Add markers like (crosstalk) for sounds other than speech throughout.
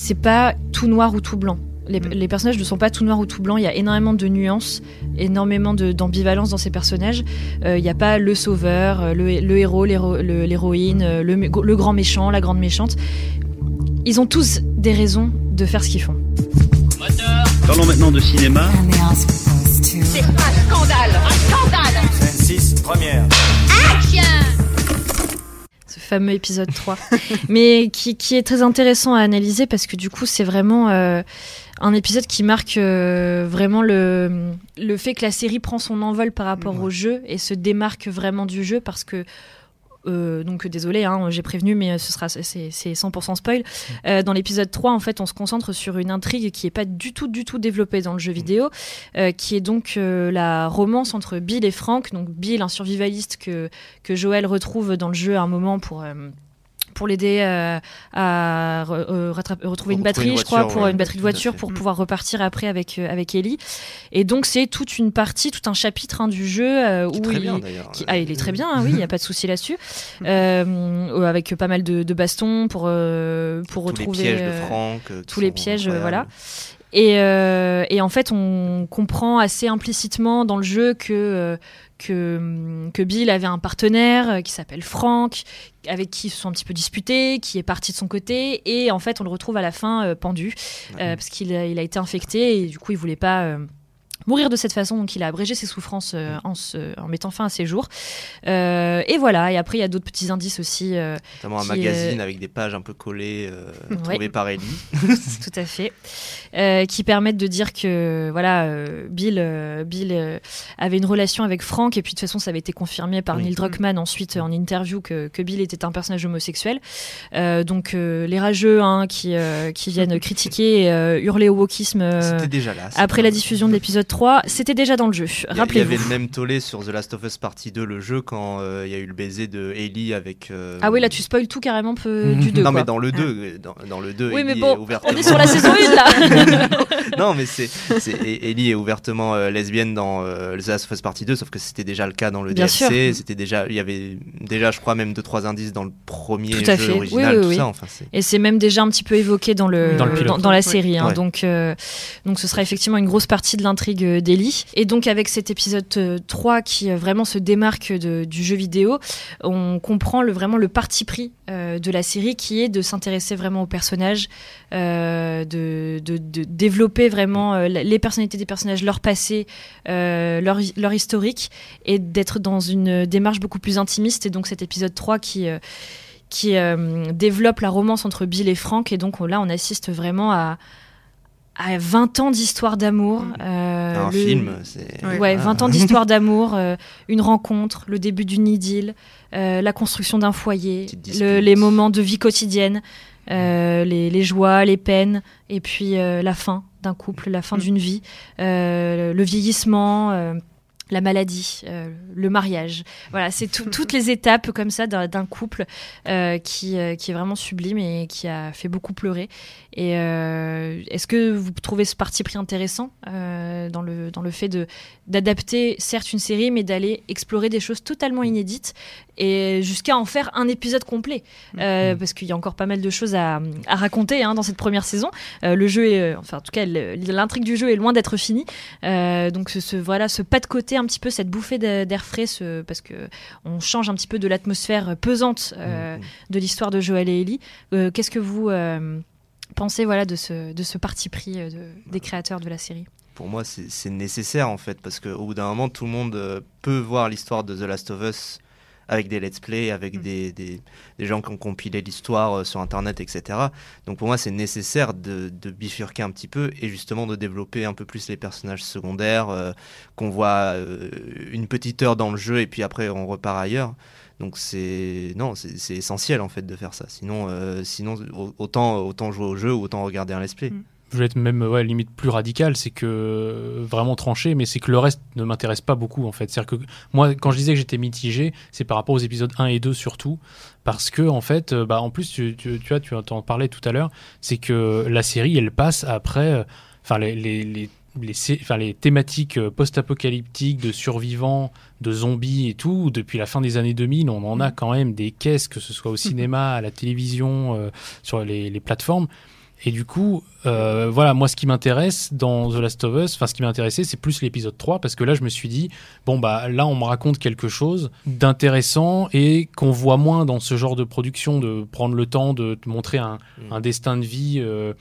C'est pas tout noir ou tout blanc. Les, Mm. les personnages ne sont pas tout noirs ou tout blancs. Il y a énormément de nuances, énormément de- d'ambivalence dans ces personnages. Euh, Il n'y a pas le sauveur, euh, le, le héros, l'héroïne, euh, le, grand méchant, la grande méchante. Ils ont tous des raisons de faire ce qu'ils font. Parlons maintenant de cinéma. C'est un scandale Un scandale 26, première. ce fameux épisode 3, (laughs) mais qui, qui est très intéressant à analyser parce que du coup c'est vraiment euh, un épisode qui marque euh, vraiment le, le fait que la série prend son envol par rapport Ouais. au jeu et se démarque vraiment du jeu parce que euh, donc désolé, hein, j'ai prévenu, mais ce sera c'est c'est 100% spoil. Euh, dans l'épisode 3, en fait, on se concentre sur une intrigue qui est pas du tout, du tout développée dans le jeu vidéo, euh, qui est donc euh, la romance entre Bill et Frank. Donc Bill, un survivaliste que que Joël retrouve dans le jeu à un moment pour euh, pour l'aider euh, à re- euh, retrouver une batterie, je crois, pour ouais, une batterie de voiture pour Mm. pouvoir repartir après avec euh, avec Ellie. Et donc c'est toute une partie, tout un chapitre hein, du jeu euh, Qui est où très il, bien d'ailleurs. qui- ah, il est très bien, hein, oui, il n'y a pas de souci là-dessus. (laughs) Avec pas mal de, de bastons pour, euh, pour Tous les retrouver. pièges de Franck. euh, tous les pièges, incroyables. voilà. Et, euh, et en fait, on comprend assez implicitement dans le jeu que, euh, que, que Bill avait un partenaire euh, qui s'appelle Frank, avec qui ils se sont un petit peu disputés, qui est parti de son côté. Et en fait, on le retrouve à la fin euh, pendu, euh, parce qu'il a, il a été infecté et du coup, il voulait pas. Mourir de cette façon, donc il a abrégé ses souffrances euh, en, se- en mettant fin à ses jours. Euh, et voilà, et après il y a d'autres petits indices aussi, euh, Notamment un magazine avec des pages un peu collées, (laughs) Ouais. trouvées par Ellie. (laughs) tout à fait, qui permettent de dire que voilà, Bill, Bill avait une relation avec Frank, et puis de toute façon, ça avait été confirmé par Oui. Neil Druckmann ensuite euh, en interview que, que Bill était un personnage homosexuel. Euh, donc euh, les rageux hein, qui, euh, qui viennent (laughs) critiquer et hurler au wokisme déjà là. après la diffusion de l'épisode 3, c'était déjà dans le jeu. Il y a- Il y Rappelez-vous. avait le même tollé sur The Last of Us Partie 2, le jeu, quand euh, il y a eu le baiser de Ellie avec. euh, Ah oui, là tu spoil tout carrément peu, du 2. Non, quoi. mais dans le 2, euh, dans, dans le 2, Oui, mais Ellie bon, est ouvertement... on est sur la (laughs) saison 1 là (laughs) non, mais c'est, c'est et- Ellie est ouvertement euh, lesbienne dans euh, The Last of Us Partie 2, sauf que c'était déjà le cas dans le Bien DLC. sûr. C'était déjà, il y avait déjà, je crois, même deux trois indices dans le premier Tout à jeu fait. Oui, original, oui, tout oui. ça. Enfin, c'est... Et c'est même déjà un petit peu évoqué dans, le, Dans le pilote. dans, la série. hein. Ouais. donc, euh, donc ce sera effectivement une grosse partie de l'intrigue euh, d'Ellie. Et donc avec cet épisode euh, 3 qui euh, vraiment se démarque du jeu vidéo, on comprend vraiment le parti pris euh, de la série qui est de s'intéresser vraiment aux personnages, euh, de, développer vraiment euh, les personnalités des personnages, leur passé, euh, leur, historique, et d'être dans une démarche beaucoup plus intimiste. Et donc cet épisode 3 qui... euh, euh, développe la romance entre Bill et Frank. Et donc là, on assiste vraiment à, à 20 ans d'histoire d'amour. euh, un le- film, c'est. Ouais. Ouais, Ah. 20 ans d'histoire (laughs) d'amour, euh, une rencontre, le début d'une idylle, euh, la construction d'un foyer, le- les moments de vie quotidienne, euh, les, les joies, les peines, et puis euh, la fin d'un couple, la fin Mm. d'une vie, euh, le vieillissement. La maladie, euh, le mariage. Voilà, c'est tout- toutes les étapes comme ça d'un couple euh, qui, euh, qui est vraiment sublime et qui a fait beaucoup pleurer. Et est-ce que vous trouvez ce parti pris intéressant dans, le, dans le fait d'adapter certes une série, mais d'aller explorer des choses totalement inédites et jusqu'à en faire un épisode complet? Euh, Parce qu'il y a encore pas mal de choses à, à raconter hein, dans cette première saison. Le jeu est, enfin en tout cas, l'intrigue du jeu est loin d'être finie. Donc ce, ce- voilà, ce pas de côté un petit peu, cette bouffée d'air frais, ce- parce que on change un petit peu de l'atmosphère pesante euh, Mhm. de l'histoire de Joël et Ellie. Euh, Qu'est-ce que vous euh, pensez voilà de ce de ce parti pris euh, de- des créateurs de la série? Pour moi, c'est, nécessaire en fait, parce qu'au bout d'un moment, tout le monde euh, peut voir l'histoire de The Last of Us avec des let's play, avec Mm. des, des, des gens qui ont compilé l'histoire euh, sur internet, etc. Donc pour moi, c'est nécessaire de, de bifurquer un petit peu et justement de développer un peu plus les personnages secondaires, euh, qu'on voit euh, une petite heure dans le jeu et puis après on repart ailleurs. Donc c'est non, c'est, essentiel en fait de faire ça. Sinon, euh, sinon au- autant autant jouer au jeu ou autant regarder un let's play. Mm. Je vais être même ouais, limite plus radical, c'est que euh, vraiment tranché, mais c'est que le reste ne m'intéresse pas beaucoup en fait. C'est-à-dire que moi, quand je disais que j'étais mitigé, c'est par rapport aux épisodes 1 et 2 surtout, parce que en fait, euh, bah, en plus, tu, tu, vois, tu en parlais tout à l'heure, c'est que la série, elle passe après, euh, enfin les, les, les enfin, les thématiques post-apocalyptiques de survivants, de zombies et tout, depuis la fin des années 2000, on en a quand même des caisses, que ce soit au cinéma, à la télévision, sur les plateformes. Et du coup, euh, voilà, moi, ce qui m'intéresse dans The Last of Us, enfin, ce qui m'a intéressé, c'est plus l'épisode 3, parce que là, je me suis dit, bon, bah, là, on me raconte quelque chose d'intéressant et qu'on voit moins dans ce genre de production, de prendre le temps de te montrer un, Mm. un destin de vie euh,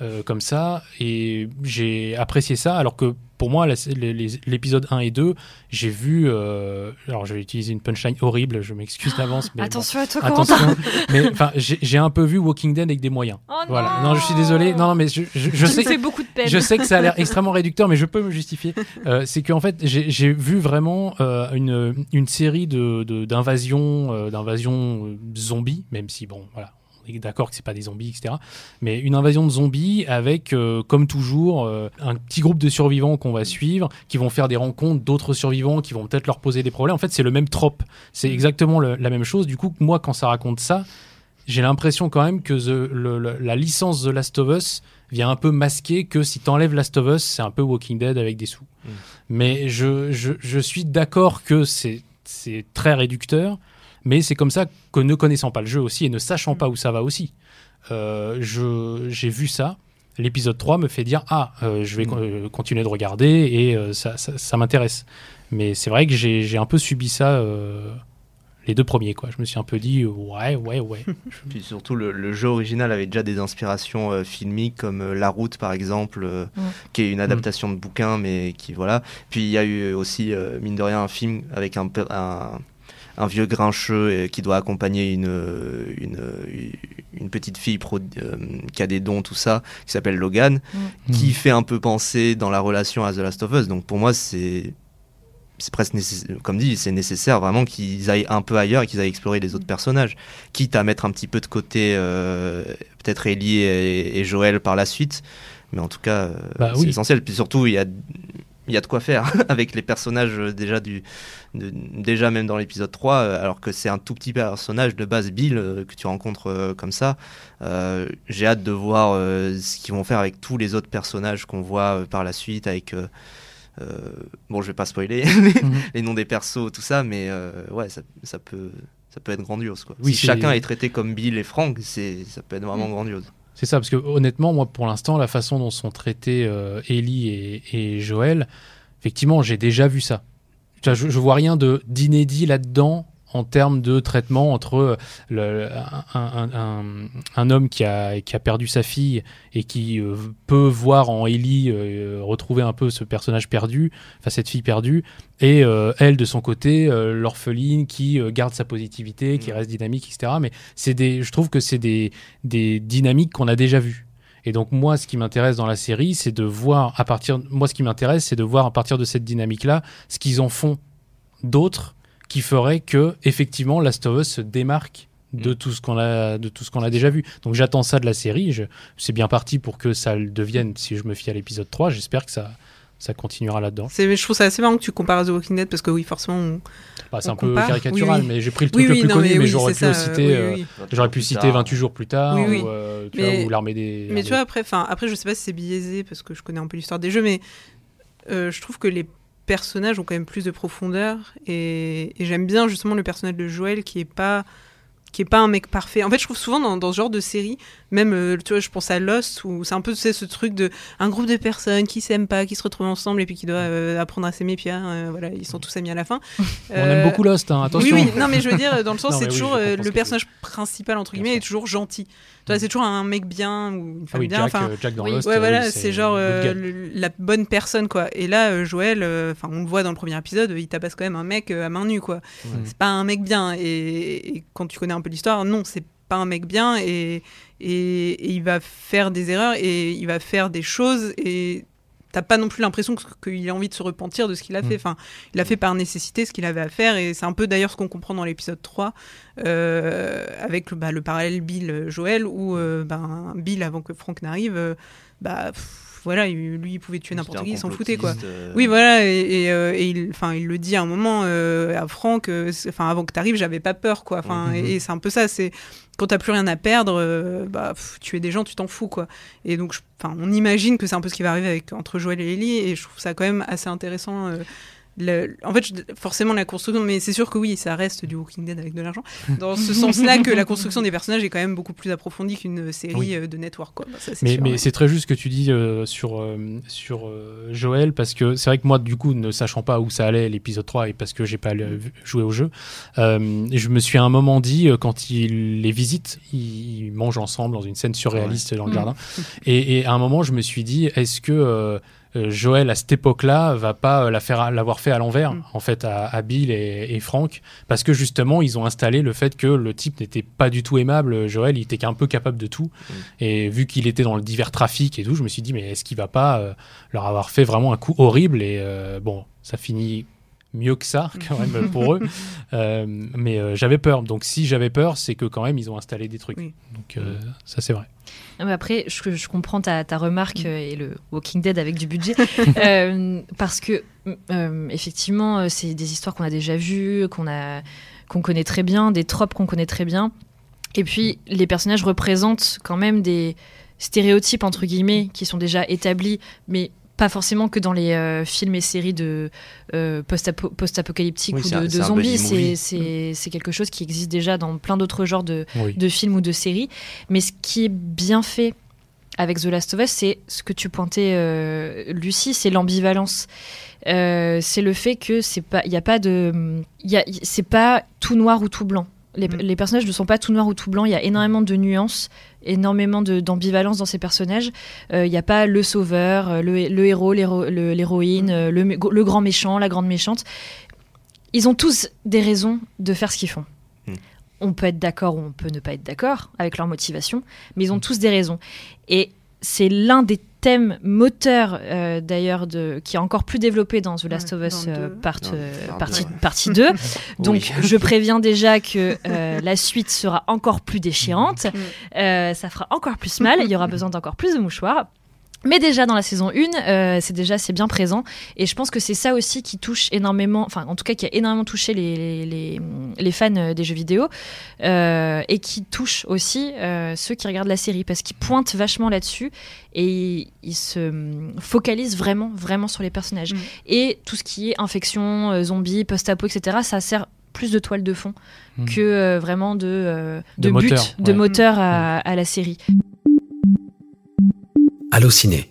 euh, comme ça. Et j'ai apprécié ça, alors que pour moi, l'épisode 1 et 2, j'ai vu. euh, alors, je vais utiliser une punchline horrible, je m'excuse d'avance. mais bon. Attention à toi. Attention, (laughs) mais enfin, j'ai un peu vu Walking Dead avec des moyens. Oh Voilà. Non, je suis désolé. Non, non, mais je, je, je sais. beaucoup de peine. Je sais que ça a l'air extrêmement réducteur, mais je peux me justifier. Euh, c'est qu'en fait, j'ai vu vraiment euh, une, une série de de- d'invasions, euh, d'invasions euh, zombies, même si bon, voilà, d'accord que c'est pas des zombies, etc. Mais une invasion de zombies avec, euh, comme toujours, euh, un petit groupe de survivants qu'on va suivre, qui vont faire des rencontres d'autres survivants, qui vont peut-être leur poser des problèmes. En fait, c'est le même trope. C'est exactement le- la même chose. Du coup, moi, quand ça raconte ça, j'ai l'impression quand même que the- le- le- la licence The Last of Us vient un peu masquer que si t'enlèves Last of Us, c'est un peu Walking Dead avec des sous. Mm. Mais je, je, je suis d'accord que c'est très réducteur, mais c'est comme ça que ne connaissant pas le jeu aussi et ne sachant pas où ça va aussi, euh, je- j'ai vu ça. L'épisode 3 me fait dire Ah, euh, je vais Mm. euh, continuer de regarder et euh, ça, ça, ça m'intéresse. Mais c'est vrai que j'ai j'ai un peu subi ça euh, les deux premiers. Quoi. Je me suis un peu dit Ouais, ouais, ouais. (laughs) Puis surtout, le, le jeu original avait déjà des inspirations euh, filmiques, comme euh, La Route, par exemple, euh, Mm. qui est une adaptation de bouquin, mais qui, voilà. Puis il y a eu aussi, euh, mine de rien, un film avec un, un vieux grincheux euh, qui doit accompagner une, euh, une, euh, une petite fille pro- euh, qui a des dons, tout ça, qui s'appelle Logan, qui fait un peu penser dans la relation à The Last of Us. Donc pour moi, c'est c'est presque nécessaire, comme dit, c'est nécessaire vraiment qu'ils aillent un peu ailleurs et qu'ils aillent explorer les autres personnages, quitte à mettre un petit peu de côté euh, peut-être Ellie et, et Joël par la suite, mais en tout cas, Bah c'est oui. essentiel. Puis surtout, il y a il y a de quoi faire (laughs) avec les personnages euh, déjà du de- déjà même dans l'épisode 3 euh, alors que c'est un tout petit personnage de base Bill euh, que tu rencontres euh, comme ça. Euh, j'ai hâte de voir ce qu'ils vont faire avec tous les autres personnages qu'on voit par la suite avec bon je vais pas spoiler (laughs) Mhm. les noms des persos tout ça mais ouais ça, ça peut ça peut être grandiose quoi. Oui, si chacun est traité comme Bill et Frank c'est ça peut être vraiment grandiose C'est ça, parce que honnêtement, moi, pour l'instant, la façon dont sont traités euh, Ellie et, Joël, effectivement, j'ai déjà vu ça. Je, je vois rien de d'inédit là-dedans en termes de traitement entre euh, le- un, un- un- un homme qui a, qui a perdu sa fille et qui euh, peut voir en Ellie euh, retrouver un peu ce personnage perdu, enfin cette fille perdue, et euh, elle de son côté, l'orpheline qui garde sa positivité, qui Mm. reste dynamique, etc. Mais c'est des, je trouve que c'est des, des dynamiques qu'on a déjà vues. Et donc moi, ce qui m'intéresse dans la série, c'est de voir à partir, moi, ce qui m'intéresse, c'est de voir à partir de cette dynamique-là, ce qu'ils en font d'autres qui ferait que effectivement Last of Us se démarque de Mm. tout ce qu'on a de tout ce qu'on a déjà vu. Donc j'attends ça de la série, je, c'est bien parti pour que ça le devienne si je me fie à l'épisode 3, j'espère que ça ça continuera là-dedans. C'est- Je trouve ça assez marrant que tu compares à The Walking Dead parce que oui, forcément. on- Bah, c'est On un peu caricatural Oui, oui. mais j'ai pris le truc Oui, le plus non, connu mais, oui, j'aurais pu ça, citer oui, euh, oui, oui. j'aurais pu citer 28 jours plus tard Oui, oui. ou, euh, tu Mais- vois, ou l'armée des Mais tu vois, après, enfin, après, je sais pas si c'est biaisé parce que je connais un peu l'histoire des jeux, mais euh, je trouve que les personnages ont quand même plus de profondeur et, j'aime bien justement le personnage de Joël qui est pas qui est pas un mec parfait. En fait, je trouve souvent dans, dans ce genre de série, même, euh, tu vois, je pense à Lost, où c'est un peu, tu sais, ce truc de un groupe de personnes qui s'aiment pas, qui se retrouvent ensemble et puis qui doivent euh, apprendre à s'aimer, puis hein, euh, voilà, ils sont tous amis à la fin. (laughs) on aime beaucoup Lost hein, attention. Oui, oui, non, mais je veux dire, dans le (laughs) sens, c'est oui, toujours le que personnage principal, entre guillemets, est toujours gentil. Tu vois, c'est toujours un mec bien ou une Ah femme oui, bien. Jack, Jack dans. Lost. Ouais, voilà, c'est genre le- la bonne personne, quoi. Et là, Joël, enfin, on le voit dans le premier épisode, il tabasse quand même un mec à main nue, quoi. Ouais. C'est pas un mec bien. Et, et quand tu connais un peu l'histoire, non, c'est pas un mec bien. Et, et, et il va faire des erreurs et il va faire des choses et t'as pas non plus l'impression qu'il a envie de se repentir de ce qu'il a Mm. fait. Enfin, il a fait par nécessité ce qu'il avait à faire et c'est un peu d'ailleurs ce qu'on comprend dans l'épisode 3 euh, avec le, bah, le parallèle Bill-Joël où euh, ben, Bill, avant que Frank n'arrive, euh, bah, pff, voilà, il- lui, il pouvait tuer n'importe qui, il s'en foutait, quoi. euh, Oui, voilà, et, et, euh, et il, enfin, il le dit à un moment euh, à Franck, enfin, avant que tu arrives, j'avais pas peur, quoi. Enfin, Mhm. et, et c'est un peu ça, c'est quand t'as plus rien à perdre, bah, pff, tuer des gens, tu t'en fous, quoi. Et donc, je- on imagine que c'est un peu ce qui va arriver avec, entre Joël et Ellie, et je trouve ça quand même assez intéressant. Le- en fait, forcément la construction, mais c'est sûr que oui, ça reste du Walking Dead avec de l'argent. (laughs) Dans ce sens-là, que la construction des personnages est quand même beaucoup plus approfondie qu'une série Oui. euh, de network. Quoi. Ça, Mais, sûr, mais ouais. c'est très juste ce que tu dis euh, sur, euh, sur euh, Joël, parce que c'est vrai que moi, du coup, ne sachant pas où ça allait l'épisode 3 et parce que j'ai pas le- vu- joué au jeu, je me suis à un moment dit, quand il les visite, ils, mangent ensemble dans une scène surréaliste dans le Mm. jardin. (laughs) Et, et à un moment, je me suis dit, est-ce que Joël, à cette époque-là, va pas euh, la faire, l'avoir fait à l'envers, Mm. en fait, à, à Bill et, et Frank, parce que justement, ils ont installé le fait que le type n'était pas du tout aimable. Joël, il était qu'un peu capable de tout. Et vu qu'il était dans le divers trafic et tout, je me suis dit, mais est-ce qu'il va pas euh, leur avoir fait vraiment un coup horrible Et euh, bon, ça finit mieux que ça, quand même, (laughs) pour eux. Euh, mais euh, j'avais peur. Donc, si j'avais peur, c'est que quand même, ils ont installé des trucs. Oui. Donc, euh, ça, c'est vrai. Non, mais après, je, je comprends ta, ta remarque euh, et le Walking Dead avec du budget. (laughs) Euh, parce que, euh, effectivement, c'est des histoires qu'on a déjà vues, qu'on a qu'on connaît très bien, des tropes qu'on connaît très bien. Et puis, les personnages représentent quand même des stéréotypes, entre guillemets, qui sont déjà établis, mais pas forcément que dans les euh, films et séries de euh, post-apo- post-apocalyptiques Oui, ou de, zombies. C'est- quelque chose qui existe déjà dans plein d'autres genres de, Oui. de films ou de séries. Mais ce qui est bien fait avec The Last of Us, c'est ce que tu pointais, euh, Lucie, c'est l'ambivalence. Euh, c'est le fait que c'est pas, il y a pas de, c'est pas tout noir ou tout blanc. Les, Mm. les personnages ne sont pas tout noir ou tout blanc. Il y a énormément de nuances, énormément d'ambivalence dans ces personnages. Euh, Il n'y a pas le sauveur, euh, le, le héros, l'héroïne, Mm. euh, le, grand méchant, la grande méchante. Ils ont tous des raisons de faire ce qu'ils font. Mm. On peut être d'accord ou on peut ne pas être d'accord avec leur motivation, mais ils ont tous des raisons. Et c'est l'un des thèmes moteurs, euh, d'ailleurs, de, qui est encore plus développé dans The Last of Us euh, part, euh, partie, partie 2. (laughs) Donc, Oui. je préviens déjà que euh, (laughs) la suite sera encore plus déchirante. Mm. Euh, ça fera encore plus mal. Il y aura besoin d'encore plus de mouchoirs. Mais déjà dans la saison 1, euh, c'est déjà c'est bien présent et je pense que c'est ça aussi qui touche énormément, enfin en tout cas qui a énormément touché les, les, les fans euh, des jeux vidéo euh, et qui touche aussi euh, ceux qui regardent la série parce qu'ils pointent vachement là-dessus et ils, ils se hum, focalisent vraiment vraiment sur les personnages Mm. et tout ce qui est infection, euh, zombies, post-apo, etc. Ça sert plus de toile de fond Mm. que euh, vraiment de, euh, De de, moteur, but, de moteur à, à la série. Allociné.